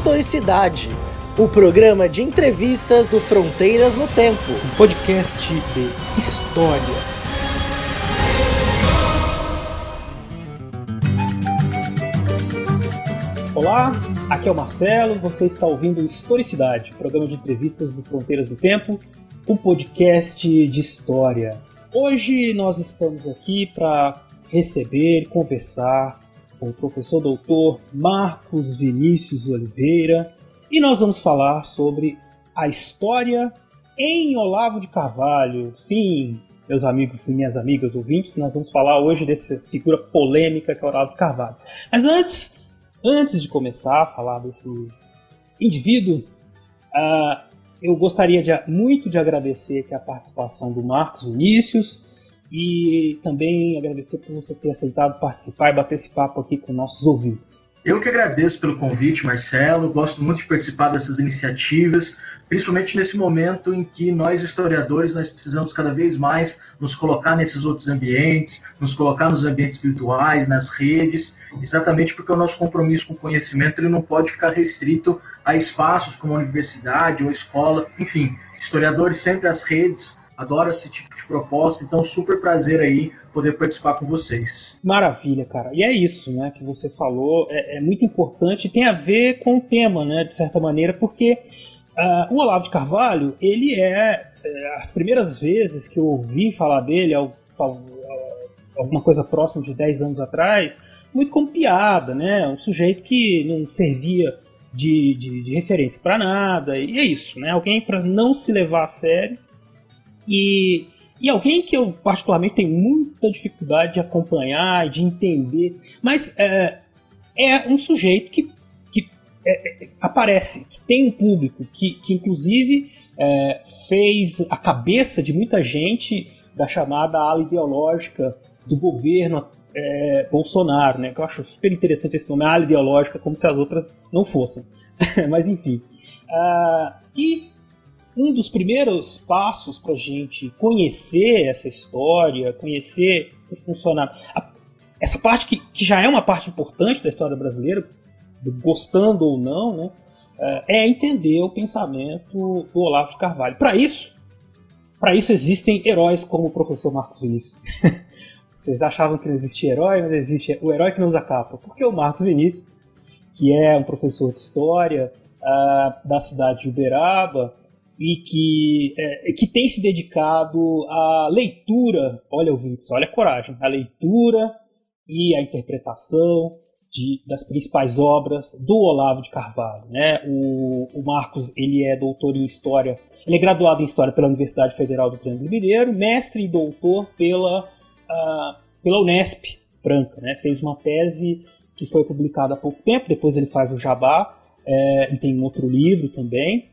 Historicidade, o programa de entrevistas do Fronteiras no Tempo. Um podcast de história. Olá, aqui é o Marcelo, você está ouvindo Historicidade, programa de entrevistas do Fronteiras do Tempo, um podcast de história. Hoje nós estamos aqui para receber, conversar com o professor doutor Marcos Vinícius Oliveira e nós vamos falar sobre a história em Olavo de Carvalho. Sim, meus amigos e minhas amigas ouvintes, nós vamos falar hoje dessa figura polêmica que é Olavo de Carvalho. Mas antes, antes de começar a falar desse indivíduo, uh, eu gostaria de, muito de agradecer aqui a participação do Marcos Vinícius e também agradecer por você ter aceitado participar e bater esse papo aqui com nossos ouvintes. Eu que agradeço pelo convite, Marcelo. Gosto muito de participar dessas iniciativas, principalmente nesse momento em que nós historiadores nós precisamos cada vez mais nos colocar nesses outros ambientes, nos colocar nos ambientes virtuais, nas redes, exatamente porque o nosso compromisso com o conhecimento ele não pode ficar restrito a espaços como a universidade ou a escola, enfim, historiadores sempre as redes adoro esse tipo de proposta, então super prazer aí poder participar com vocês. Maravilha, cara. E é isso, né, que você falou, é, é muito importante, tem a ver com o tema, né, de certa maneira, porque uh, o Olavo de Carvalho, ele é, é, as primeiras vezes que eu ouvi falar dele, alguma coisa próxima de 10 anos atrás, muito como piada, né, um sujeito que não servia de, de, de referência para nada, e é isso, né, alguém para não se levar a sério, e, e alguém que eu particularmente tenho muita dificuldade de acompanhar, de entender, mas é, é um sujeito que, que é, é, aparece, que tem um público, que, que inclusive é, fez a cabeça de muita gente da chamada ala ideológica do governo é, Bolsonaro, né? Que eu acho super interessante esse nome, ala ideológica, como se as outras não fossem. Mas enfim. Uh, e um dos primeiros passos para a gente conhecer essa história, conhecer o funcionamento. Essa parte que, que, já é uma parte importante da história brasileira, gostando ou não, né, é, é entender o pensamento do Olavo de Carvalho. Para isso, para isso existem heróis como o professor Marcos Vinícius. Vocês achavam que não existia herói, mas existe o herói que não usa capa. Porque o Marcos Vinícius, que é um professor de história uh, da cidade de Uberaba, e que, é, que tem se dedicado à leitura, olha ouvintes, olha a coragem, a leitura e a interpretação de, das principais obras do Olavo de Carvalho. Né? O, o, Marcos ele é doutor em História, ele é graduado em História pela Universidade Federal do Triângulo Mineiro, mestre e doutor pela, uh, pela Unesp Franca. Né? Fez uma tese que foi publicada há pouco tempo, depois ele faz o Jabá, é, tem um outro livro também,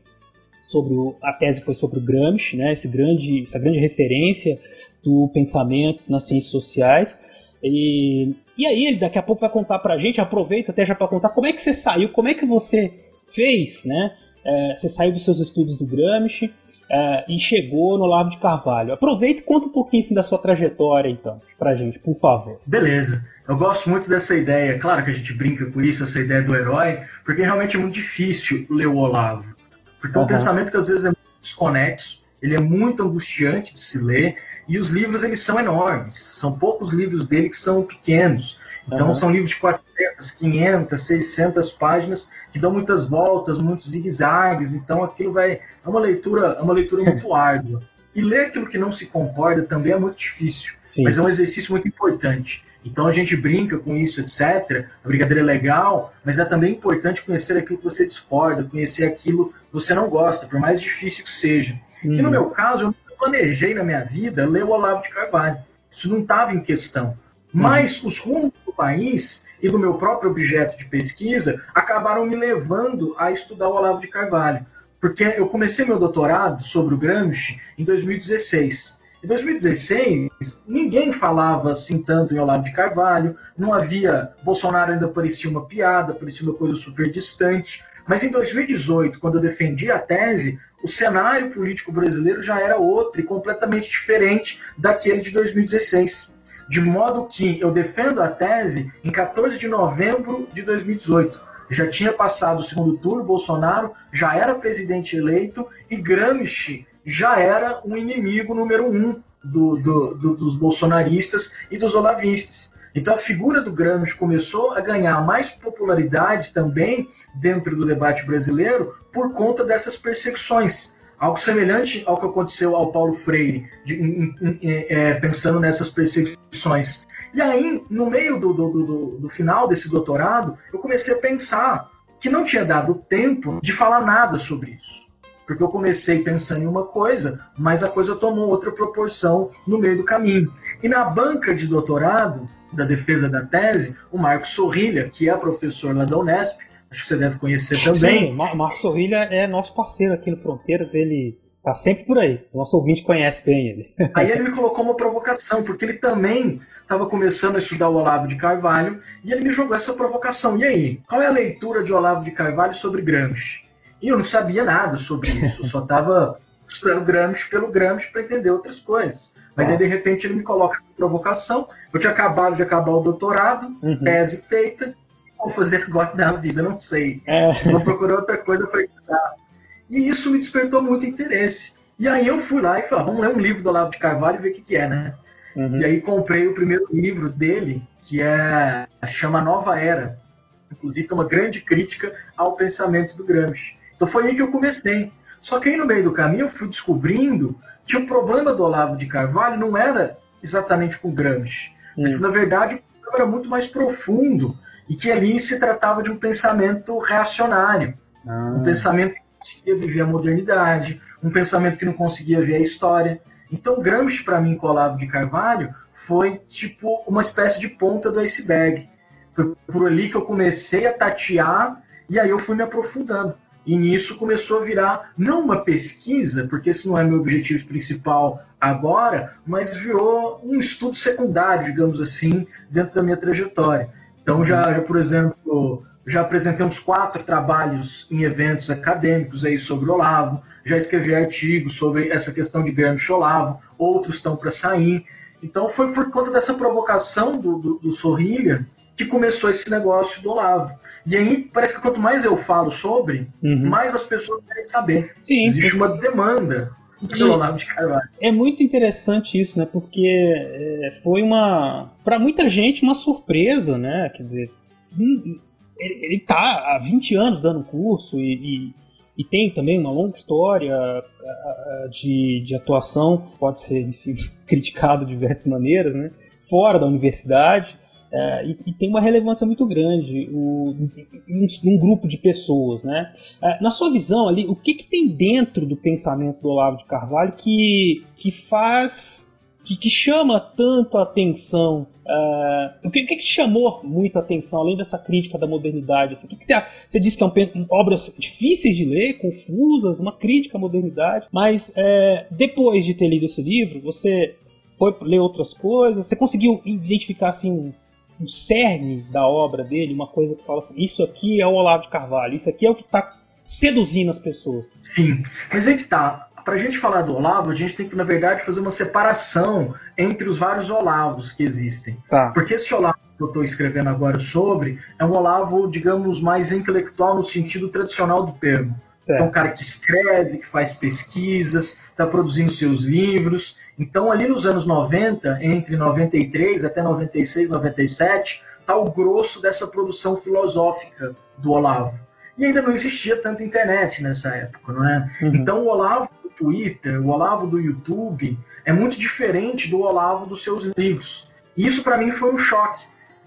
sobre o, a tese foi sobre o Gramsci, né, esse grande, essa grande referência do pensamento nas ciências sociais. E, e aí ele daqui a pouco vai contar para a gente, aproveita até já para contar como é que você saiu, como é que você fez, né? É, você saiu dos seus estudos do Gramsci é, e chegou no Olavo de Carvalho. Aproveita e conta um pouquinho assim, da sua trajetória, então, a gente, por favor. Beleza. Eu gosto muito dessa ideia, claro que a gente brinca com isso, essa ideia do herói, porque realmente é muito difícil ler o Olavo. Porque uhum. é um pensamento que às vezes é muito desconexo, ele é muito angustiante de se ler, e os livros eles são enormes. São poucos livros dele que são pequenos. Então uhum. são livros de 400, 500, 600 páginas que dão muitas voltas, muitos zigue-zagues. Então aquilo vai é uma leitura, é uma leitura muito árdua. E ler aquilo que não se concorda também é muito difícil, Sim. mas é um exercício muito importante. Então a gente brinca com isso, etc. A brincadeira é legal, mas é também importante conhecer aquilo que você discorda, conhecer aquilo que você não gosta, por mais difícil que seja. Uhum. E no uhum. meu caso, eu não planejei na minha vida ler o Olavo de Carvalho. Isso não estava em questão. Uhum. Mas os rumos do país e do meu próprio objeto de pesquisa acabaram me levando a estudar o Olavo de Carvalho. Porque eu comecei meu doutorado sobre o Gramsci em 2016. Em 2016, ninguém falava assim tanto em Olavo de Carvalho, não havia. Bolsonaro ainda parecia uma piada, parecia uma coisa super distante. Mas em 2018, quando eu defendi a tese, o cenário político brasileiro já era outro e completamente diferente daquele de 2016. De modo que eu defendo a tese em 14 de novembro de 2018. Já tinha passado o segundo turno, Bolsonaro já era presidente eleito e Gramsci já era um inimigo número um do, do, do, dos bolsonaristas e dos olavistas. Então a figura do Gramsci começou a ganhar mais popularidade também dentro do debate brasileiro por conta dessas perseguições. Algo semelhante ao que aconteceu ao Paulo Freire, de, em, em, é, pensando nessas perseguições. E aí, no meio do, do, do, do final desse doutorado, eu comecei a pensar que não tinha dado tempo de falar nada sobre isso porque eu comecei pensando em uma coisa, mas a coisa tomou outra proporção no meio do caminho. E na banca de doutorado, da defesa da tese, o Marcos Sorrilha, que é professor lá da Unesp, acho que você deve conhecer também. Sim, Mar Marcos Sorrilha é nosso parceiro aqui no Fronteiras, ele tá sempre por aí. O nosso ouvinte conhece bem ele. Aí ele me colocou uma provocação, porque ele também estava começando a estudar o Olavo de Carvalho, e ele me jogou essa provocação. E aí, qual é a leitura de Olavo de Carvalho sobre Gramsci? E eu não sabia nada sobre isso, só estava estudando Gramsci pelo Gramsci para entender outras coisas. Mas ah. aí, de repente, ele me coloca provocação. Eu tinha acabado de acabar o doutorado, uhum. tese feita, vou fazer agora da vida, não sei. É. Vou procurar outra coisa para estudar. E isso me despertou muito interesse. E aí eu fui lá e falei, ah, vamos ler um livro do Olavo de Carvalho e ver o que, que é, né? Uhum. E aí comprei o primeiro livro dele, que é chama Nova Era. Inclusive, é uma grande crítica ao pensamento do Gramsci. Então foi aí que eu comecei. Só que aí no meio do caminho eu fui descobrindo que o problema do Olavo de Carvalho não era exatamente com Gramsci, hum. mas que na verdade era muito mais profundo e que ali se tratava de um pensamento reacionário, ah. um pensamento que não conseguia viver a modernidade, um pensamento que não conseguia ver a história. Então Gramsci para mim com Olavo de Carvalho foi tipo uma espécie de ponta do iceberg. Foi por ali que eu comecei a tatear e aí eu fui me aprofundando. E nisso começou a virar, não uma pesquisa, porque esse não é meu objetivo principal agora, mas virou um estudo secundário, digamos assim, dentro da minha trajetória. Então, já, já por exemplo, já apresentei uns quatro trabalhos em eventos acadêmicos aí sobre Olavo, já escrevi artigos sobre essa questão de Gramsci Olavo, outros estão para sair. Então foi por conta dessa provocação do, do, do Sorrilha que começou esse negócio do Olavo. E aí parece que quanto mais eu falo sobre, uhum. mais as pessoas querem saber. Sim, Existe uma demanda pelo Olavo de Carvalho. É muito interessante isso, né? Porque é, foi uma, para muita gente, uma surpresa, né? Quer dizer, hum, ele, ele tá há 20 anos dando curso e, e, e tem também uma longa história de, de atuação, pode ser enfim, criticado de diversas maneiras, né? Fora da universidade. É, e, tem uma relevância muito grande o, em, um grupo de pessoas, né? É, na sua visão ali, o que, que tem dentro do pensamento do Olavo de Carvalho que, que faz que, que, chama tanto a atenção? Uh, o que, que, que, chamou muito a atenção, além dessa crítica da modernidade? Assim, o que, que você, você disse que são é obras difíceis de ler, confusas, uma crítica à modernidade, mas é, depois de ter lido esse livro, você foi ler outras coisas, você conseguiu identificar assim o cerne da obra dele, uma coisa que fala assim: isso aqui é o Olavo de Carvalho, isso aqui é o que está seduzindo as pessoas. Sim, mas aí que tá. Para a gente falar do Olavo, a gente tem que, na verdade, fazer uma separação entre os vários Olavos que existem. Tá. Porque esse Olavo que eu estou escrevendo agora sobre é um Olavo, digamos, mais intelectual no sentido tradicional do termo. Certo. É um cara que escreve, que faz pesquisas, está produzindo seus livros. Então, ali nos anos 90, entre 93 até 96, 97, está o grosso dessa produção filosófica do Olavo. E ainda não existia tanta internet nessa época, não é? Uhum. Então, o Olavo do Twitter, o Olavo do YouTube, é muito diferente do Olavo dos seus livros. E isso, para mim, foi um choque,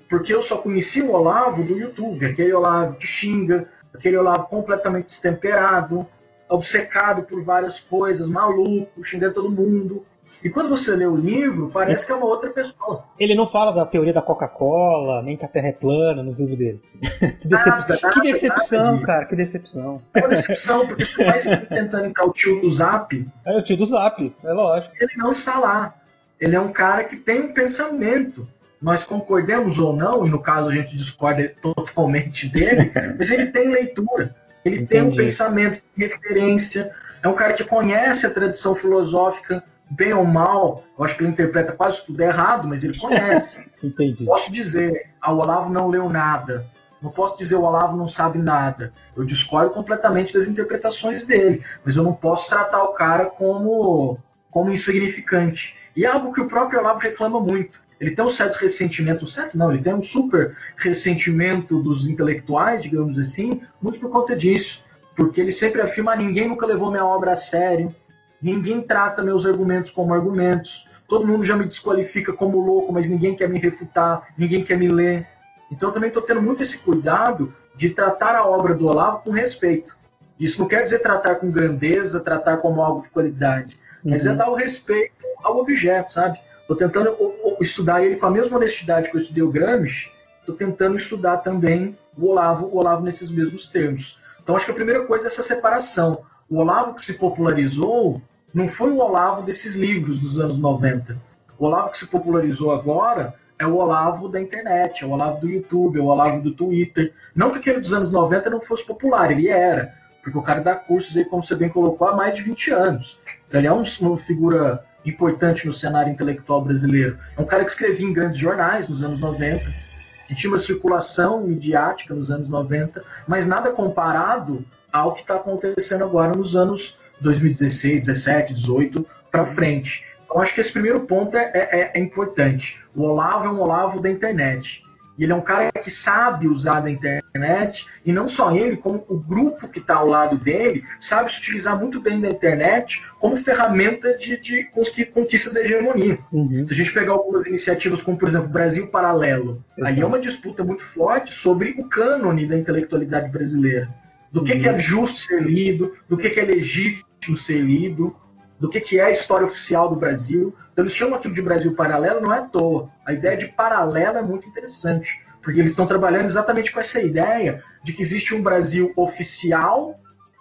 porque eu só conheci o Olavo do YouTube, aquele Olavo que xinga, aquele Olavo completamente destemperado, obcecado por várias coisas, maluco, xingando todo mundo. E quando você lê o livro, parece que é uma outra pessoa. Ele não fala da teoria da Coca-Cola, nem que a Terra é plana nos livros dele. que, decep... nada, nada, que decepção, nada cara, que decepção. É uma decepção, porque você vai tentando entrar o tio do Zap. É o tio do Zap, é lógico. Ele não está lá. Ele é um cara que tem um pensamento nós concordemos ou não, e no caso a gente discorda totalmente dele, mas ele tem leitura, ele Entendi. tem um pensamento de referência, é um cara que conhece a tradição filosófica bem ou mal, eu acho que ele interpreta quase tudo errado, mas ele conhece. Entendi. Posso dizer, a Olavo não leu nada, Não posso dizer o Olavo não sabe nada. Eu discordo completamente das interpretações dele, mas eu não posso tratar o cara como, como insignificante. E é algo que o próprio Olavo reclama muito. Ele tem um certo ressentimento, certo não, ele tem um super ressentimento dos intelectuais, digamos assim, muito por conta disso. Porque ele sempre afirma: ah, ninguém nunca levou minha obra a sério, ninguém trata meus argumentos como argumentos, todo mundo já me desqualifica como louco, mas ninguém quer me refutar, ninguém quer me ler. Então eu também estou tendo muito esse cuidado de tratar a obra do Olavo com respeito. Isso não quer dizer tratar com grandeza, tratar como algo de qualidade, mas é uhum. é dar o respeito ao objeto, sabe? Estou tentando estudar ele com a mesma honestidade que eu estudei o Gramsci, estou tentando estudar também o Olavo, o Olavo nesses mesmos termos. Então acho que a primeira coisa é essa separação. O Olavo que se popularizou não foi o Olavo desses livros dos anos 90. O Olavo que se popularizou agora é o Olavo da internet, é o Olavo do YouTube, é o Olavo do Twitter. Não que aquele dos anos 90 não fosse popular, ele era. Porque o cara dá cursos aí, como você bem colocou, há mais de 20 anos. Então, ele é uma figura importante no cenário intelectual brasileiro. É um cara que escrevia em grandes jornais nos anos 90, que tinha uma circulação midiática nos anos 90, mas nada comparado ao que está acontecendo agora nos anos 2016, 17, 18 para frente. Então acho que esse primeiro ponto é, é, é, importante. O Olavo é um Olavo da internet. E ele é um cara que sabe usar da internet, e não só ele, como o grupo que está ao lado dele, sabe se utilizar muito bem da internet como ferramenta de, de conquista da hegemonia. Uhum. Se a gente pegar algumas iniciativas, como por exemplo Brasil Paralelo, Exato. aí é uma disputa muito forte sobre o cânone da intelectualidade brasileira. Do que, que é justo ser lido, do que, que é legítimo ser lido, do que, que é a história oficial do Brasil. Então eles chamam aquilo de Brasil paralelo, não é à toa. A ideia de paralelo é muito interessante, porque eles estão trabalhando exatamente com essa ideia de que existe um Brasil oficial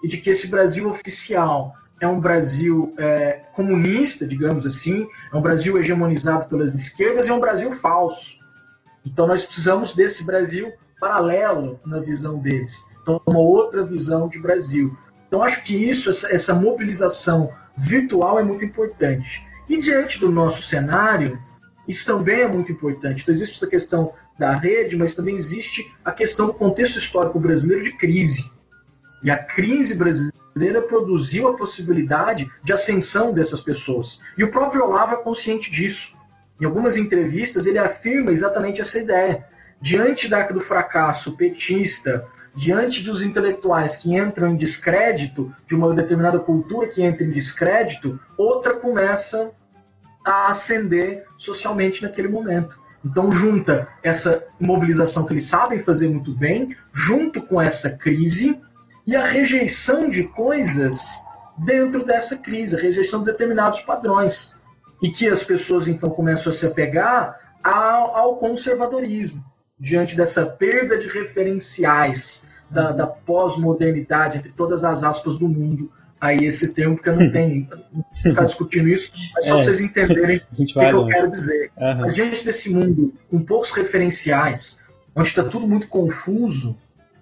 e de que esse Brasil oficial é um Brasil é, comunista, digamos assim, é um Brasil hegemonizado pelas esquerdas e é um Brasil falso. Então nós precisamos desse Brasil paralelo na visão deles. Então, uma outra visão de Brasil. Então, acho que isso, essa, essa mobilização virtual é muito importante. E diante do nosso cenário, isso também é muito importante. Então, existe essa questão da rede, mas também existe a questão do contexto histórico brasileiro de crise. E a crise brasileira produziu a possibilidade de ascensão dessas pessoas. E o próprio Olavo é consciente disso. Em algumas entrevistas, ele afirma exatamente essa ideia. Diante da, do fracasso petista, diante dos intelectuais que entram em descrédito, de uma determinada cultura que entra em descrédito, outra começa a ascender socialmente naquele momento. Então, junta essa mobilização que eles sabem fazer muito bem, junto com essa crise e a rejeição de coisas dentro dessa crise, a rejeição de determinados padrões. E que as pessoas então começam a se apegar ao, ao conservadorismo diante dessa perda de referenciais da, da pós-modernidade, entre todas as aspas do mundo, aí esse termo, porque eu não tenho ficar discutindo isso, mas só é. vocês entenderem o que, que eu quero dizer. Uhum. A gente desse mundo com poucos referenciais, onde está tudo muito confuso,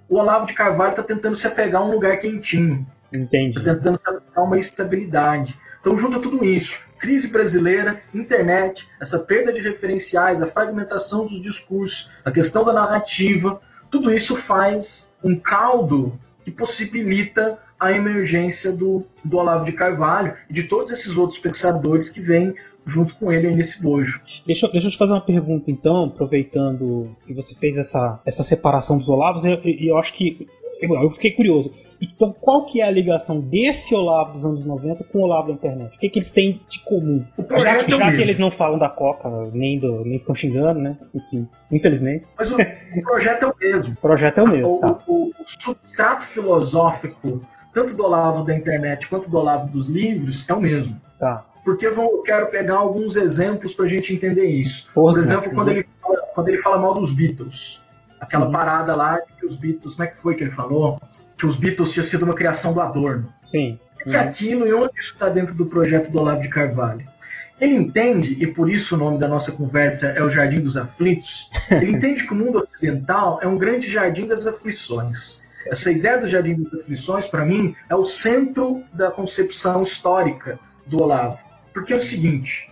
o Olavo de Carvalho está tentando se apegar a um lugar quentinho. Entendi. Está tentando se apegar a uma estabilidade. Então junta tudo isso crise brasileira, internet, essa perda de referenciais, a fragmentação dos discursos, a questão da narrativa, tudo isso faz um caldo que possibilita a emergência do, do Olavo de Carvalho e de todos esses outros pensadores que vêm junto com ele nesse bojo. Deixa, deixa eu te fazer uma pergunta então, aproveitando que você fez essa, essa separação dos Olavos, e eu, eu, eu acho que eu fiquei curioso. Então, qual que é a ligação desse Olavo dos anos 90 com o Olavo da internet? O que, que eles têm de comum? Já, é já que eles não falam da Coca, nem, do, nem ficam xingando, né? Enfim, infelizmente. Mas o, o projeto é o mesmo. O projeto é o mesmo. O, tá. o, o substrato filosófico, tanto do Olavo da internet quanto do Olavo dos livros, é o mesmo. Tá. Porque eu quero pegar alguns exemplos para a gente entender isso. Por exemplo, quando ele, fala, quando ele fala mal dos Beatles. Aquela uhum. parada lá que os Beatles, como é que foi que ele falou? Que os Beatles tinham sido uma criação do Adorno. Sim. O que é aquilo e onde isso está dentro do projeto do Olavo de Carvalho? Ele entende, e por isso o nome da nossa conversa é o Jardim dos Aflitos, ele entende que o mundo ocidental é um grande jardim das aflições. Essa ideia do Jardim das Aflições, para mim, é o centro da concepção histórica do Olavo. Porque é o seguinte: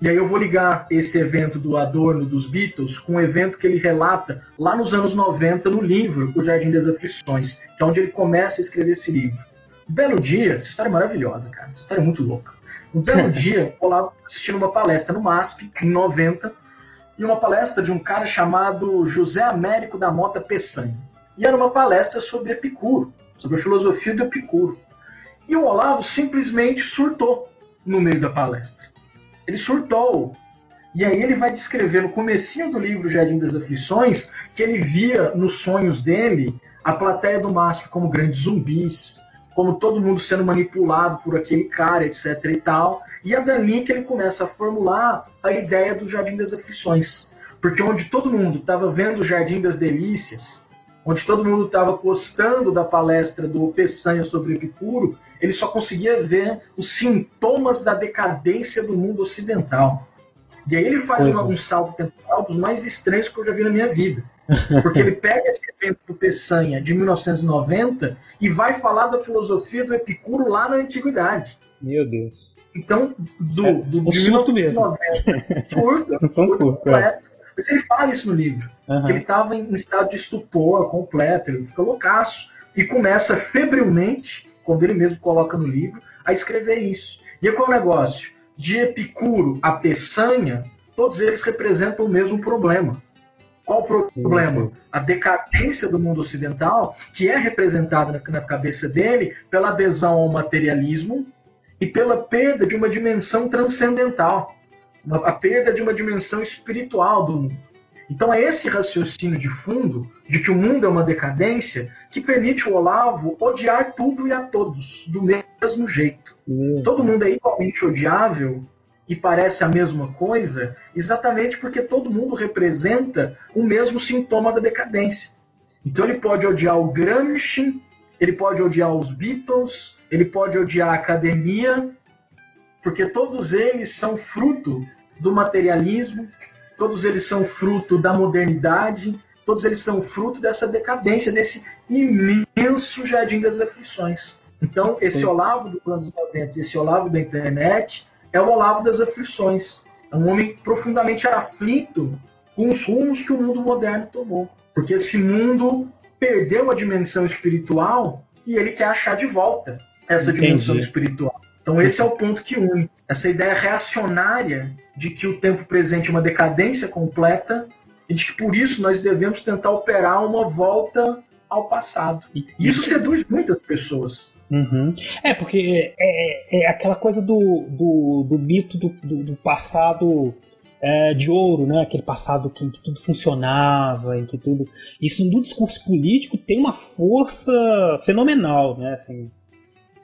E aí eu vou ligar esse evento do Adorno dos Beatles com um evento que ele relata lá nos anos 90 no livro O Jardim das Aflições, que é onde ele começa a escrever esse livro. Um belo dia, essa história é maravilhosa, cara, essa história é muito louca. Um belo dia, eu lá assistindo uma palestra no MASP, em 90, e uma palestra de um cara chamado José Américo da Mota Peçanha. E era uma palestra sobre Epicuro, sobre a filosofia do Epicuro. E o Olavo simplesmente surtou no meio da palestra. Ele surtou. E aí ele vai descrever no comecinho do livro Jardim das Aflições que ele via nos sonhos dele a plateia do MASP como grandes zumbis, como todo mundo sendo manipulado por aquele cara, etc e tal. E é dali que ele começa a formular a ideia do Jardim das Aflições. Porque onde todo mundo estava vendo o Jardim das Delícias, onde todo mundo estava postando da palestra do Peçanha sobre Epicuro, ele só conseguia ver os sintomas da decadência do mundo ocidental. E aí ele faz um, um salto temporal dos mais estranhos que eu já vi na minha vida. Porque ele pega esse evento do Peçanha de 1990 e vai falar da filosofia do Epicuro lá na antiguidade. Meu Deus. Então, do, é, do um surto mesmo. surto, surto, surto completo. É. Mas ele fala isso no livro. Uhum. Que ele estava em estado de estupor completo, ele fica loucaço. E começa febrilmente, quando ele mesmo coloca no livro, a escrever isso. E qual é o negócio? De Epicuro a Peçanha, todos eles representam o mesmo problema. Qual o problema? A decadência do mundo ocidental, que é representada na, cabeça dele pela adesão ao materialismo e pela perda de uma dimensão transcendental a perda de uma dimensão espiritual do mundo. Então é esse raciocínio de fundo, de que o mundo é uma decadência, que permite o Olavo odiar tudo e a todos, do mesmo jeito. Uhum. Todo mundo é igualmente odiável e parece a mesma coisa, exatamente porque todo mundo representa o mesmo sintoma da decadência. Então ele pode odiar o Gramsci, ele pode odiar os Beatles, ele pode odiar a academia, porque todos eles são fruto do materialismo, todos eles são fruto da modernidade, todos eles são fruto dessa decadência, desse imenso jardim das aflições. Então, esse Olavo do anos 90, esse Olavo da internet, é o Olavo das aflições. É um homem profundamente aflito com os rumos que o mundo moderno tomou. Porque esse mundo perdeu a dimensão espiritual e ele quer achar de volta essa Entendi. dimensão espiritual. Então esse é o ponto que une essa ideia reacionária de que o tempo presente é uma decadência completa e de que por isso nós devemos tentar operar uma volta ao passado. E isso seduz muitas pessoas. Uhum. É, porque é, é, é, aquela coisa do, do, do mito do, do, do passado é, de ouro, né? Aquele passado que, em que tudo funcionava, em que tudo. Isso no discurso político tem uma força fenomenal, né? Assim,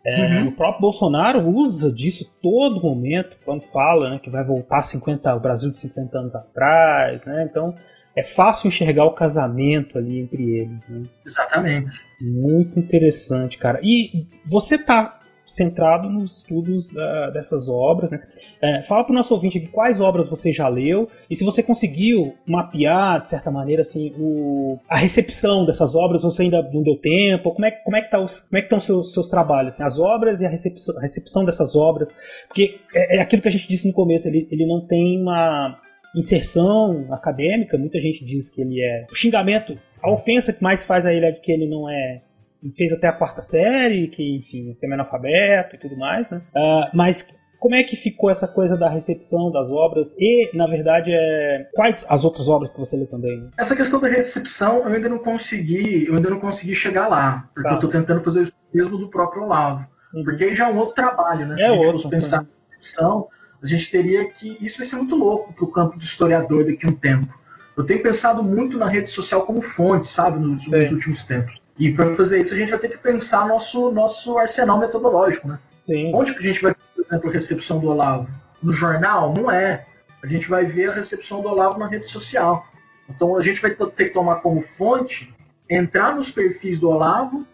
é, uhum. O próprio Bolsonaro usa disso todo momento, quando fala né, que vai voltar 50, o Brasil de 50 anos atrás, né? Então é fácil enxergar o casamento ali entre eles, né? Exatamente. Muito interessante, cara. E você tá centrado nos estudos uh, dessas obras. Né? É, fala para o nosso ouvinte aqui quais obras você já leu e se você conseguiu mapear, de certa maneira, assim, o, a recepção dessas obras, ou se ainda não deu tempo, como é, como é que tá como é que estão os seus, seus trabalhos, assim, as obras e a recepção, a recepção dessas obras, porque é, é, aquilo que a gente disse no começo, ele, ele não tem uma inserção acadêmica, muita gente diz que ele é o xingamento, a ofensa que mais faz a ele é de que ele não é fez até a quarta série, que, enfim, é semi-analfabeto e tudo mais, né? Uh, mas como é que ficou essa coisa da recepção das obras e, na verdade, é... quais as outras obras que você lê também? Essa questão da recepção eu ainda não consegui, eu ainda não consegui chegar lá, porque tá. eu estou tentando fazer isso mesmo do próprio Olavo, uhum. porque aí já é um outro trabalho, né? Se é a gente outro, fosse pensar na recepção, a gente teria que isso vai ser muito louco para o campo do historiador daqui a um tempo. Eu tenho pensado muito na rede social como fonte, sabe, nos, nos últimos tempos. E para fazer isso, a gente vai ter que pensar nosso, nosso arsenal metodológico, né? Sim. Onde que a gente vai, por exemplo, a recepção do Olavo? No jornal? Não é. A gente vai ver a recepção do Olavo na rede social. Então a gente vai ter que tomar como fonte, entrar nos perfis do Olavo,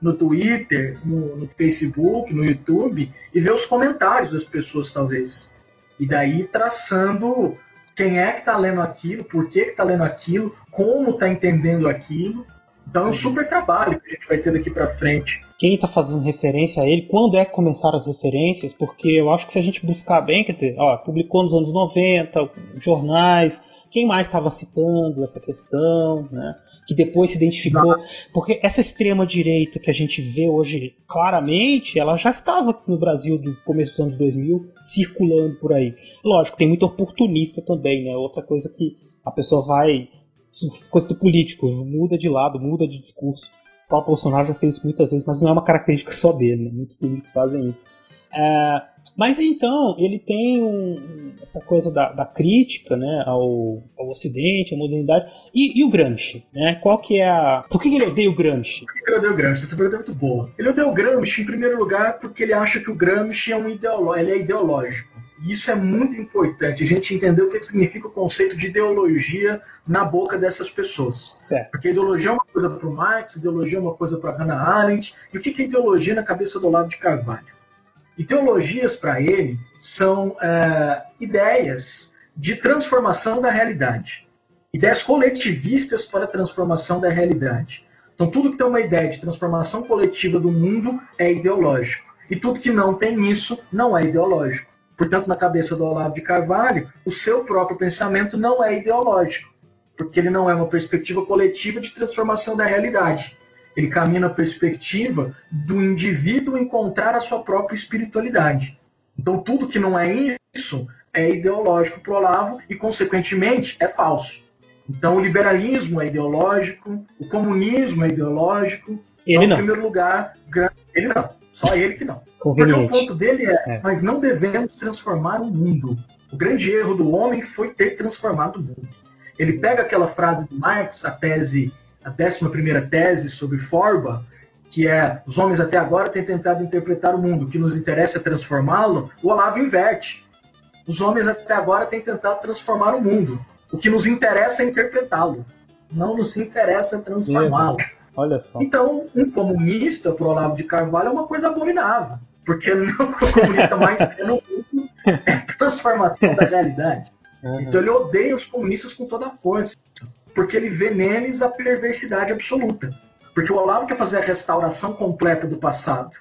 no Twitter, no, no Facebook, no YouTube, e ver os comentários das pessoas, talvez. E daí traçando quem é que está lendo aquilo, por que está lendo aquilo, como está entendendo aquilo, Então é um super trabalho que a gente vai ter daqui para frente. Quem está fazendo referência a ele, quando é que começaram as referências? Porque eu acho que se a gente buscar bem, quer dizer, ó, publicou nos anos 90, jornais, quem mais estava citando essa questão, né? que depois se identificou. Porque essa extrema-direita que a gente vê hoje claramente, ela já estava aqui no Brasil do começo dos anos 2000, circulando por aí. Lógico, tem muito oportunista também, né? Outra coisa que a pessoa vai. Coisa do político, muda de lado, muda de discurso. O próprio Bolsonaro já fez isso muitas vezes, mas não é uma característica só dele, né? Muitos políticos fazem isso. É, mas então, ele tem um, essa coisa da, da crítica né, ao, ao, Ocidente, à modernidade. E, e, o Gramsci? Né? Qual que é a. Por que ele odeia o Gramsci? Por que ele odeia o Gramsci? Essa pergunta é muito boa. Ele odeia o Gramsci, em primeiro lugar, porque ele acha que o Gramsci é um ideolo... ele é ideológico. E isso é muito importante, a gente entender o que significa o conceito de ideologia na boca dessas pessoas. Certo. Porque ideologia é uma coisa para o Marx, ideologia é uma coisa para Hannah Arendt. E o que é ideologia na cabeça do Olavo de Carvalho? Ideologias para ele são é, ideias de transformação da realidade, ideias coletivistas para a transformação da realidade. Então, tudo que tem uma ideia de transformação coletiva do mundo é ideológico. E tudo que não tem isso não é ideológico. Portanto, na cabeça do Olavo de Carvalho, o seu próprio pensamento não é ideológico, porque ele não é uma perspectiva coletiva de transformação da realidade. Ele caminha na perspectiva do indivíduo encontrar a sua própria espiritualidade. Então, tudo que não é isso é ideológico para o Olavo e, consequentemente, é falso. Então, o liberalismo é ideológico, o comunismo é ideológico. Ele então, não. Em primeiro lugar, ele não. Só ele que não. Porque o ponto dele é, é, nós não devemos transformar o mundo. O grande erro do homem foi ter transformado o mundo. Ele pega aquela frase do Marx, a tese a 11 tese sobre Forba, que é os homens até agora têm tentado interpretar o mundo, o que nos interessa é transformá-lo, o Olavo inverte. Os homens até agora têm tentado transformar o mundo, o que nos interessa é interpretá-lo, não nos interessa transformá-lo. Olha só. Então, um comunista para o Olavo de Carvalho é uma coisa abominável, porque o comunista mais quer no mundo é a transformação da realidade. Uhum. Então ele odeia os comunistas com toda a força porque ele vê neles a perversidade absoluta. Porque o Olavo quer fazer a restauração completa do passado.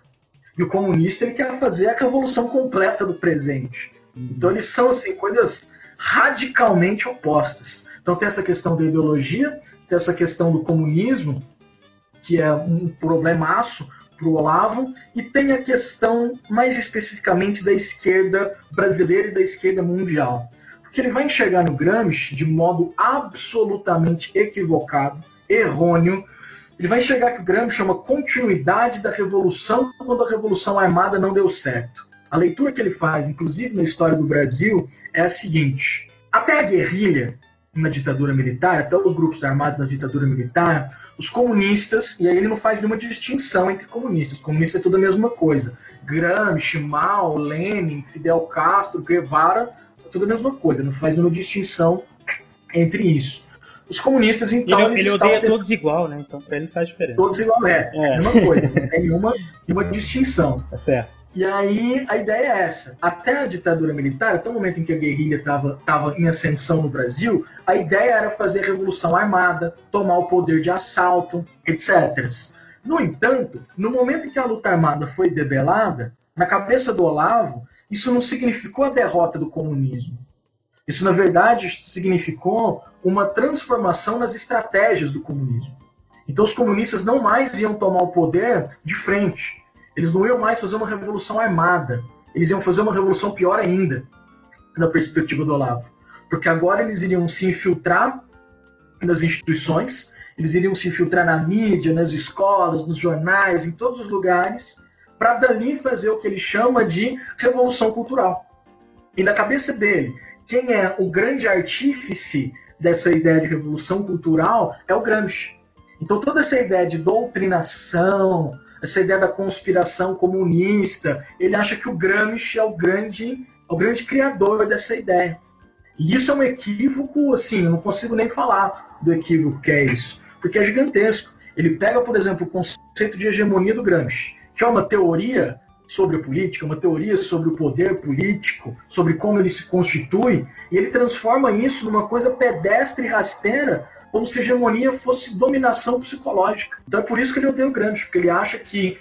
E o comunista ele quer fazer a revolução completa do presente. Então eles são assim coisas radicalmente opostas. Então tem essa questão da ideologia, tem essa questão do comunismo, que é um problemaço para o Olavo, e tem a questão mais especificamente da esquerda brasileira e da esquerda mundial que ele vai enxergar no Gramsci de modo absolutamente equivocado, errôneo. Ele vai enxergar que o Gramsci é uma continuidade da revolução quando a revolução armada não deu certo. A leitura que ele faz, inclusive na história do Brasil, é a seguinte: até a guerrilha na ditadura militar, até os grupos armados na ditadura militar, os comunistas, e aí ele não faz nenhuma distinção entre comunistas, comunista é tudo a mesma coisa. Gramsci, Mao, Lenin, Fidel Castro, Guevara tudo a mesma coisa, não faz nenhuma distinção entre isso. Os comunistas, então. Ele, ele odeia todos igual, né? Então pra ele faz diferença. Todos igual, é. É a mesma coisa, não tem nenhuma, nenhuma distinção. Tá certo. E aí a ideia é essa. Até a ditadura militar, até o momento em que a guerrilha estava em ascensão no Brasil, a ideia era fazer revolução armada, tomar o poder de assalto, etc. No entanto, no momento em que a luta armada foi debelada, na cabeça do Olavo, isso não significou a derrota do comunismo. Isso, na verdade, significou uma transformação nas estratégias do comunismo. Então, os comunistas não mais iam tomar o poder de frente. Eles não iam mais fazer uma revolução armada. Eles iam fazer uma revolução pior ainda, na perspectiva do Olavo. Porque agora eles iriam se infiltrar nas instituições, eles iriam se infiltrar na mídia, nas escolas, nos jornais, em todos os lugares, para dali fazer o que ele chama de revolução cultural. E na cabeça dele, quem é o grande artífice dessa ideia de revolução cultural é o Gramsci. Então toda essa ideia de doutrinação, essa ideia da conspiração comunista, ele acha que o Gramsci é o grande, é o grande criador dessa ideia. E isso é um equívoco, assim, eu não consigo nem falar do equívoco que é isso, porque é gigantesco. Ele pega, por exemplo, o conceito de hegemonia do Gramsci que é uma teoria sobre a política, uma teoria sobre o poder político, sobre como ele se constitui, e ele transforma isso numa coisa pedestre e rasteira, como se hegemonia fosse dominação psicológica. Então é por isso que ele odeia o Gramsci, porque ele acha que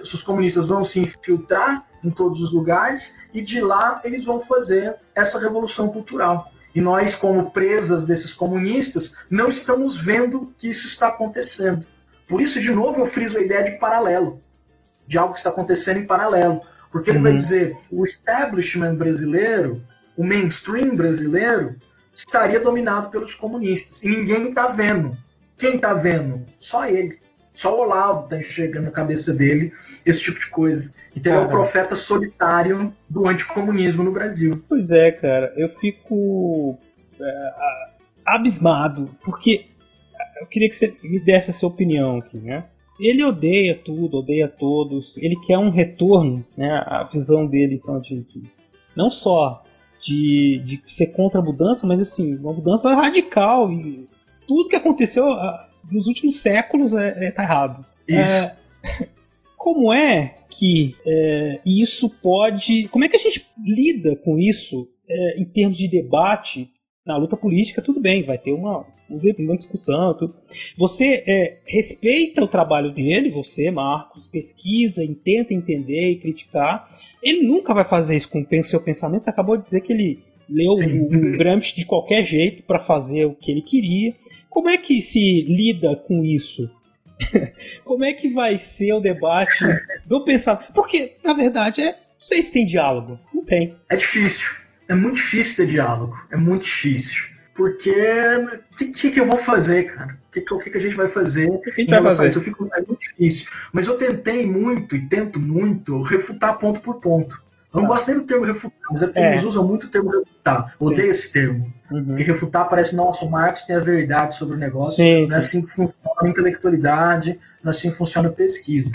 os comunistas vão se infiltrar em todos os lugares e de lá eles vão fazer essa revolução cultural. E nós, como presas desses comunistas, não estamos vendo que isso está acontecendo. Por isso, de novo, eu friso a ideia de paralelo de algo que está acontecendo em paralelo. Porque ele uhum. vai dizer, o establishment brasileiro, o mainstream brasileiro, estaria dominado pelos comunistas. E ninguém está vendo. Quem está vendo? Só ele. Só o Olavo está enxergando na cabeça dele esse tipo de coisa. Então ele é o profeta solitário do anticomunismo no Brasil. Pois é, cara. Eu fico é, abismado, porque eu queria que você me desse a sua opinião aqui, né? ele odeia tudo, odeia todos, ele quer um retorno, né? A visão dele, então, de, de não só de, de ser contra a mudança, mas assim, uma mudança radical e tudo que aconteceu uh, nos últimos séculos é, é tá errado. Isso. É, como é que é, isso pode. Como é que a gente lida com isso é, em termos de debate na luta política, tudo bem, vai ter uma, uma discussão. Tudo. Você é, respeita o trabalho dele, você, Marcos, pesquisa, tenta entender e criticar. Ele nunca vai fazer isso com o seu pensamento. Você acabou de dizer que ele leu o, o Gramsci de qualquer jeito para fazer o que ele queria. Como é que se lida com isso? Como é que vai ser o debate do pensamento? Porque, na verdade, é, vocês têm diálogo. Não tem. É difícil é muito difícil ter diálogo. É muito difícil. Porque o que, que, que, eu vou fazer, cara? O que, que, que a gente vai fazer? O que, a gente vai fazer? Isso? Fico, é muito difícil. Mas eu tentei muito e tento muito refutar ponto por ponto. Eu não tá. gosto nem do termo refutar, mas é porque é. eles usam muito o termo refutar. Eu odeio esse termo. Uhum. Porque refutar parece, nossa, o Marx tem a verdade sobre o negócio. Sim, não é assim que funciona a intelectualidade, não é assim que funciona a pesquisa.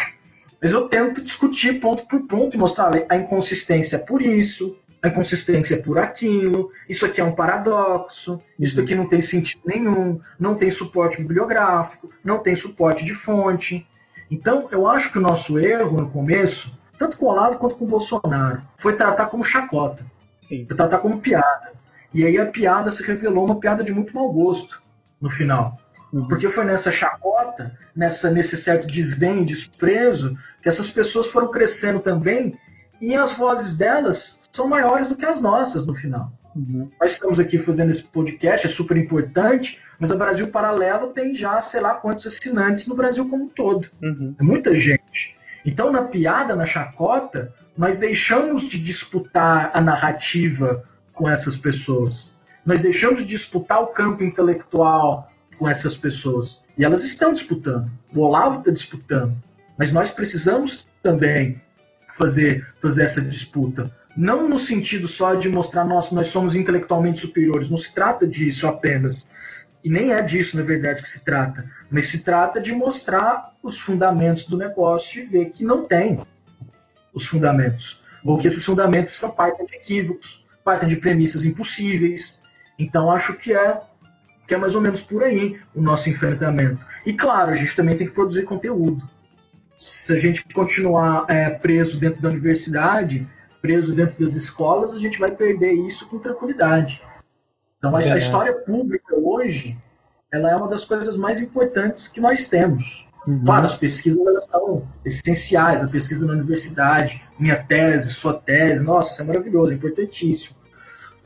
Mas eu tento discutir ponto por ponto e mostrar a inconsistência por isso, a inconsistência por aquilo, isso aqui é um paradoxo, isso aqui não tem sentido nenhum, não tem suporte bibliográfico, não tem suporte de fonte. Então, eu acho que o nosso erro no começo, tanto com o Olavo quanto com o Bolsonaro, foi tratar como chacota, Sim. foi tratar como piada. E aí a piada se revelou uma piada de muito mau gosto no final. Uhum. Porque foi nessa chacota, nessa, nesse certo desdém, desprezo, que essas pessoas foram crescendo também e as vozes delas são maiores do que as nossas no final. Uhum. Nós estamos aqui fazendo esse podcast, é super importante, mas o Brasil Paralelo tem já, sei lá quantos assinantes no Brasil como um todo. Uhum. É muita gente. Então, na piada, na chacota, nós deixamos de disputar a narrativa com essas pessoas. Nós deixamos de disputar o campo intelectual com essas pessoas. E elas estão disputando. O Olavo está disputando. Mas nós precisamos também fazer, fazer essa disputa. Não no sentido só de mostrar, nossa, nós somos intelectualmente superiores. Não se trata disso apenas. E nem é disso, na verdade, que se trata. Mas se trata de mostrar os fundamentos do negócio e ver que não tem os fundamentos. Ou que esses fundamentos são partem de equívocos, partem de premissas impossíveis. Então, acho que é, que é mais ou menos por aí o nosso enfrentamento. E, claro, a gente também tem que produzir conteúdo se a gente continuar é, preso dentro da universidade, preso dentro das escolas, a gente vai perder isso com tranquilidade. Então, é. a história pública hoje, ela é uma das coisas mais importantes que nós temos. Uhum. Claro, as pesquisas elas são essenciais, a pesquisa na universidade, minha tese, sua tese, nossa, isso é maravilhoso, é importantíssimo.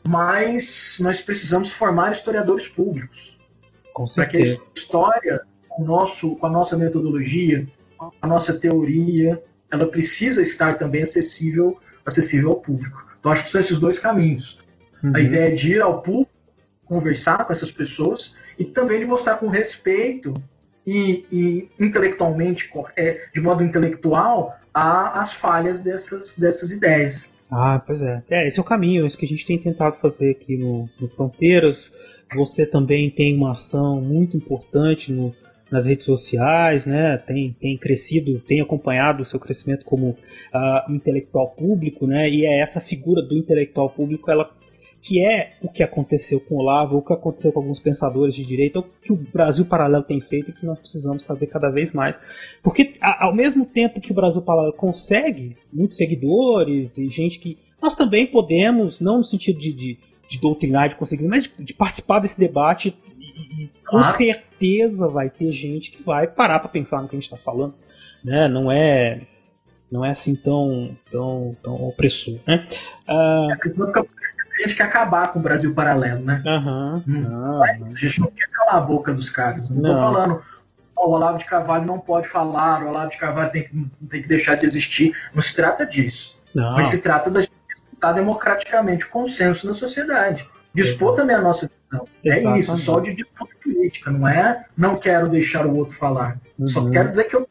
Mas nós precisamos formar historiadores públicos. Para que a história, com, nosso, com a nossa metodologia, a nossa teoria, ela precisa estar também acessível, acessível ao público. Então, acho que são esses dois caminhos. Uhum. A ideia é de ir ao público, conversar com essas pessoas e também de mostrar com respeito e, e intelectualmente, é, de modo intelectual, a, as falhas dessas, dessas ideias. Ah, pois é. É, esse é o caminho, é isso que a gente tem tentado fazer aqui no, no Fronteiras. Você também tem uma ação muito importante no, nas redes sociais, né? Tem, tem crescido, tem acompanhado o seu crescimento como uh, intelectual público, né? E é essa figura do intelectual público, ela que é o que aconteceu com o Olavo, o que aconteceu com alguns pensadores de direita, o que o Brasil Paralelo tem feito e que nós precisamos fazer cada vez mais. Porque ao mesmo tempo que o Brasil Paralelo consegue muitos seguidores e gente que. Nós também podemos, não no sentido de, de, de doutrinar, de conseguir, mas de, de participar desse debate e, com claro. certeza vai ter gente que vai parar para pensar no que a gente está falando. Né? Não é não é assim tão, tão, tão opressor. Né? Uh... a gente quer acabar com o Brasil paralelo, né? Uhum. Hum. Não, a gente não quer calar a boca dos caras. Não, não. tô falando, oh, o Olavo de Carvalho não pode falar, o Olavo de Carvalho tem que, tem que deixar de existir. Não se trata disso. Não. Mas se trata da gente disputar democraticamente o consenso na sociedade. Dispor Exato. também a nossa visão. É isso, só de disputa política, não é não quero deixar o outro falar. Uhum. Só quero dizer que eu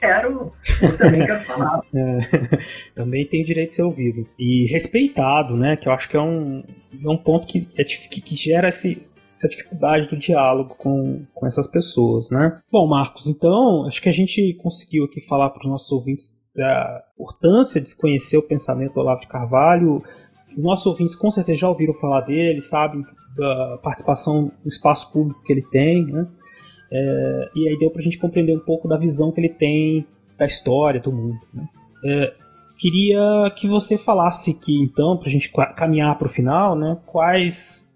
quero, eu também quero falar. É, também tem direito de ser ouvido. E respeitado, né? Que eu acho que é um, é um ponto que, é, que, que gera esse, essa dificuldade do diálogo com, com essas pessoas, né? Bom, Marcos, então acho que a gente conseguiu aqui falar para os nossos ouvintes da importância de conhecer o pensamento do Olavo de Carvalho. Os nossos ouvintes com certeza já ouviram falar dele, sabem da participação no espaço público que ele tem, né? É, e aí deu pra gente compreender um pouco da visão que ele tem da história do mundo. Né? É, queria que você falasse aqui, então, pra gente caminhar para o final, né, quais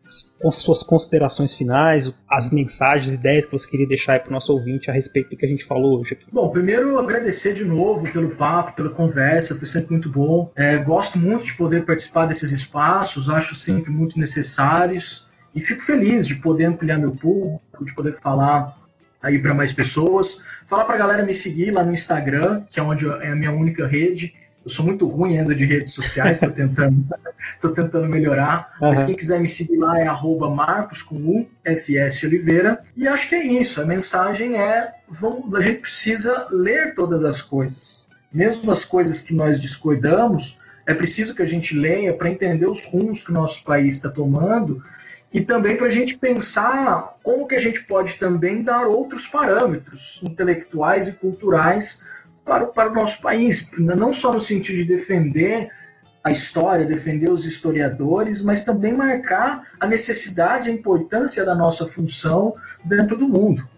as suas considerações finais, as mensagens, ideias que você queria deixar para o nosso ouvinte a respeito do que a gente falou hoje aqui. Bom, primeiro agradecer de novo pelo papo, pela conversa, foi sempre muito bom. É, gosto muito de poder participar desses espaços, acho sempre muito necessários e fico feliz de poder ampliar meu público, de poder falar aí para mais pessoas. Falar para a galera me seguir lá no Instagram, que é onde é a minha única rede. Eu sou muito ruim ainda de redes sociais, estou tentando, tô tentando melhorar. Uhum. Mas quem quiser me seguir lá é arroba Marcos com U, FS Oliveira. E acho que é isso. A mensagem é: vamos, a gente precisa ler todas as coisas. Mesmo as coisas que nós descuidamos, é preciso que a gente leia para entender os rumos que o nosso país está tomando e também para a gente pensar como que a gente pode também dar outros parâmetros intelectuais e culturais para, para o nosso país, não só no sentido de defender a história, defender os historiadores, mas também marcar a necessidade, a importância da nossa função dentro do mundo,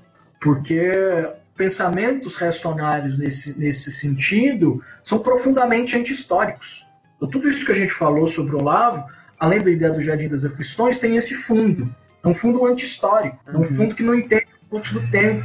porque pensamentos reacionários nesse, nesse sentido são profundamente anti-históricos. Então, tudo isso que a gente falou sobre o Olavo além da ideia do Jardim das Aflições, tem esse fundo. É um fundo anti-histórico, é um uhum. fundo que não entende o fluxo do tempo.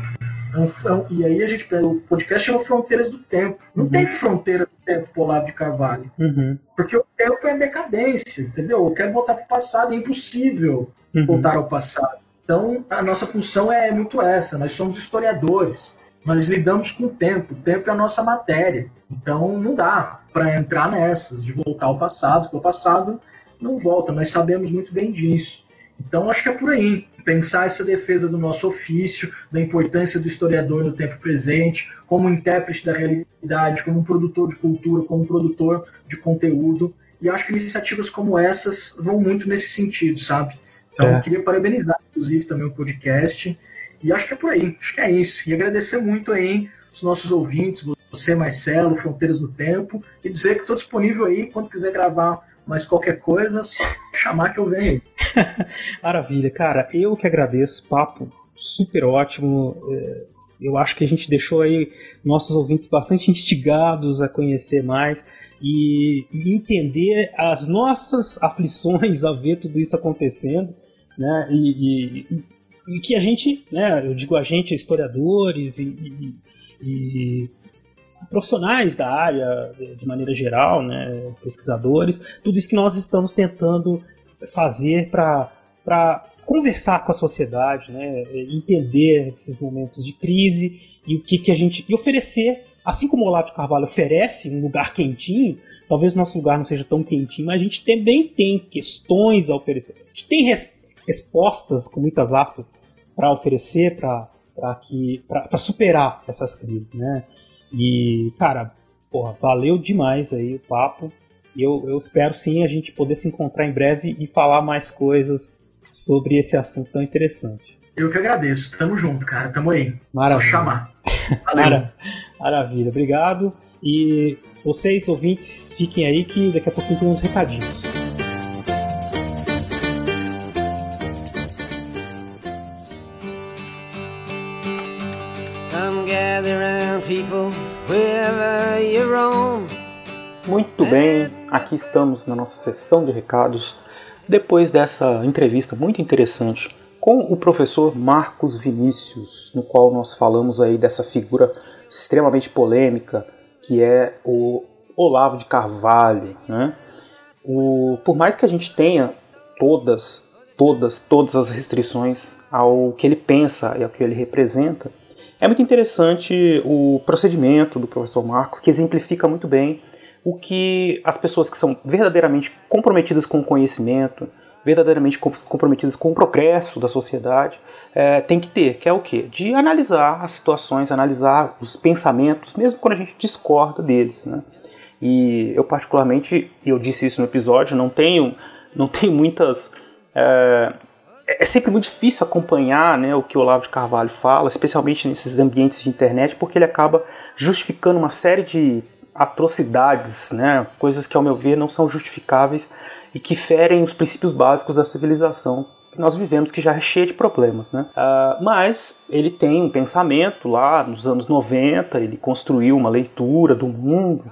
É e aí a gente o podcast chama Fronteiras do Tempo. Não uhum. tem fronteira do tempo pro Olavo de Carvalho. Uhum. Porque o tempo é decadência, entendeu? Eu quero voltar para o passado, é impossível uhum. voltar ao passado. Então, a nossa função é muito essa. Nós somos historiadores. Nós lidamos com o tempo. O tempo é a nossa matéria. Então, não dá para entrar nessas, de voltar ao passado, porque o passado não volta, nós sabemos muito bem disso. Então, acho que é por aí. Pensar essa defesa do nosso ofício, da importância do historiador no tempo presente, como intérprete da realidade, como produtor de cultura, como produtor de conteúdo. E acho que iniciativas como essas vão muito nesse sentido, sabe? Então, eu queria parabenizar, inclusive, também o podcast. E acho que é por aí. Acho que é isso. E agradecer muito aí os nossos ouvintes, você, Marcelo, Fronteiras do Tempo, e dizer que estou disponível aí quando quiser gravar mas qualquer coisa, só chamar que eu venho. Maravilha, cara, eu que agradeço, papo super ótimo. É, eu acho que a gente deixou aí nossos ouvintes bastante instigados a conhecer mais e, e entender as nossas aflições a ver tudo isso acontecendo, né? E, e, e que a gente, né? Eu digo a gente, historiadores e, e profissionais da área, de maneira geral, né, pesquisadores, tudo isso que nós estamos tentando fazer para conversar com a sociedade, né, entender esses momentos de crise e o que, que a gente. e oferecer, assim como o Olavo de Carvalho oferece um lugar quentinho, talvez nosso lugar não seja tão quentinho, mas a gente também tem questões a oferecer. A gente tem res, respostas, com muitas aspas, para oferecer para superar essas crises, né? E, cara, porra, valeu demais aí o papo. Eu, eu espero sim a gente poder se encontrar em breve e falar mais coisas sobre esse assunto tão interessante. Eu que agradeço. Tamo junto, cara. Tamo aí. Maravilha. Só chamar. Valeu. Maravilha. Obrigado. E vocês, ouvintes, fiquem aí que daqui a pouquinho tem uns recadinhos. Come gather muito bem, aqui estamos na nossa sessão de recados, depois dessa entrevista muito interessante com o professor Marcos Vinícius, no qual nós falamos aí dessa figura extremamente polêmica que é o Olavo de Carvalho, né? O, por mais que a gente tenha todas, todas, todas as restrições ao que ele pensa e ao que ele representa, é muito interessante o procedimento do professor Marcos, que exemplifica muito bem o que as pessoas que são verdadeiramente comprometidas com o conhecimento, verdadeiramente comprometidas com o progresso da sociedade, é, tem que ter, que é o quê? De analisar as situações, analisar os pensamentos, mesmo quando a gente discorda deles. Né? E eu particularmente, eu disse isso no episódio, não tenho, não tenho muitas... É, é sempre muito difícil acompanhar né, o que o Olavo de Carvalho fala, especialmente nesses ambientes de internet, porque ele acaba justificando uma série de atrocidades, né, coisas que, ao meu ver, não são justificáveis e que ferem os princípios básicos da civilização que nós vivemos, que já é cheia de problemas. Né? Uh, mas ele tem um pensamento lá nos anos 90, ele construiu uma leitura do mundo,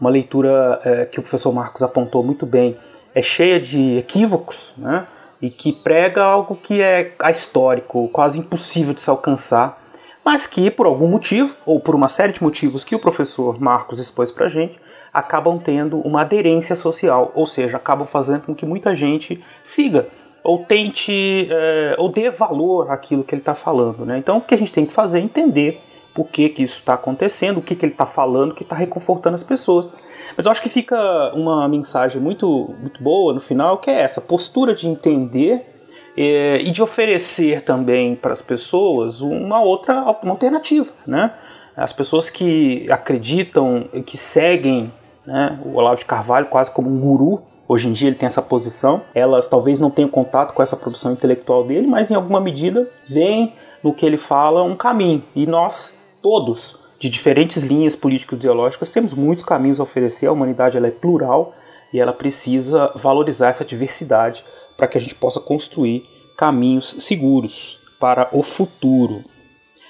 uma leitura uh, que o professor Marcos apontou muito bem, é cheia de equívocos, né? E que prega algo que é histórico, quase impossível de se alcançar, mas que por algum motivo, ou por uma série de motivos que o professor Marcos expôs para a gente, acabam tendo uma aderência social, ou seja, acabam fazendo com que muita gente siga ou tente é, ou dê valor àquilo que ele está falando. Né? Então, o que a gente tem que fazer é entender por que, que isso está acontecendo, o que, que ele está falando, que está reconfortando as pessoas. Mas eu acho que fica uma mensagem muito, muito boa no final, que é essa postura de entender é, e de oferecer também para as pessoas uma outra uma alternativa, né? As pessoas que acreditam, que seguem né, o Olavo de Carvalho quase como um guru, hoje em dia ele tem essa posição, elas talvez não tenham contato com essa produção intelectual dele, mas em alguma medida veem no que ele fala um caminho. E nós, todos, de diferentes linhas políticas ideológicas, temos muitos caminhos a oferecer. A humanidade ela é plural e ela precisa valorizar essa diversidade para que a gente possa construir caminhos seguros para o futuro.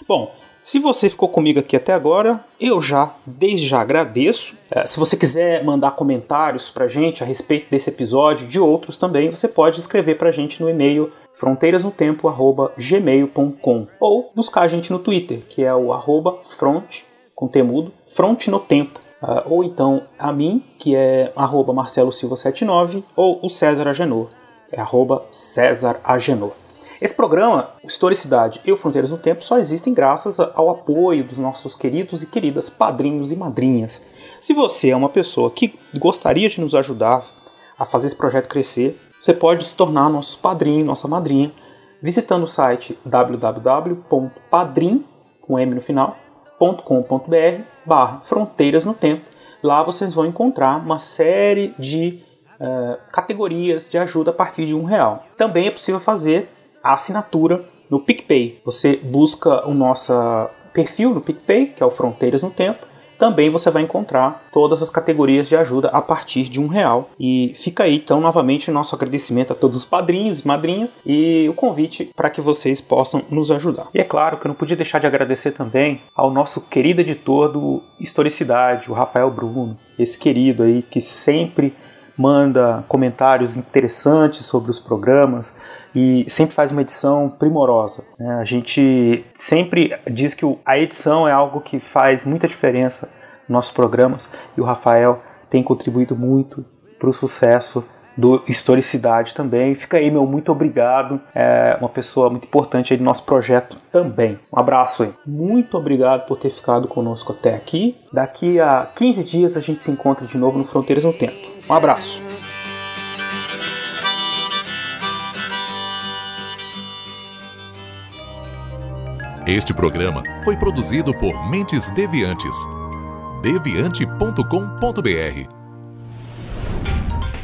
Bom, se você ficou comigo aqui até agora, eu já, desde já agradeço. É, se você quiser mandar comentários pra gente a respeito desse episódio e de outros também, você pode escrever pra gente no e-mail fronteirasnotempo@gmail.com ou buscar a gente no Twitter, que é o arroba front com temudo, front no tempo. Uh, ou então a mim, que é arroba Marcelo Silva 79, ou o César Agenor, é arroba César Agenor. Esse programa, Historicidade e o Fronteiras no Tempo, só existem graças ao apoio dos nossos queridos e queridas padrinhos e madrinhas. Se você é uma pessoa que gostaria de nos ajudar a fazer esse projeto crescer, você pode se tornar nosso padrinho, nossa madrinha, visitando o site www.padrim, com M no final, .com.br barra Fronteiras no Tempo. Lá vocês vão encontrar uma série de uh, categorias de ajuda a partir de um real. Também é possível fazer a assinatura no PicPay. Você busca o nosso perfil no PicPay, que é o Fronteiras no Tempo. Também você vai encontrar todas as categorias de ajuda a partir de um real. E fica aí, então, novamente, nosso agradecimento a todos os padrinhos e madrinhas e o convite para que vocês possam nos ajudar. E é claro que eu não podia deixar de agradecer também ao nosso querido editor do Historicidade, o Rafael Bruno, esse querido aí que sempre manda comentários interessantes sobre os programas, e sempre faz uma edição primorosa. Né? A gente sempre diz que a edição é algo que faz muita diferença nos nossos programas e o Rafael tem contribuído muito para o sucesso do Historicidade também. Fica aí, meu muito obrigado. É uma pessoa muito importante aí do nosso projeto também. Um abraço aí. Muito obrigado por ter ficado conosco até aqui. Daqui a 15 dias a gente se encontra de novo no Fronteiras no Tempo. Um abraço. Este programa foi produzido por Mentes Deviantes. deviante.com.br.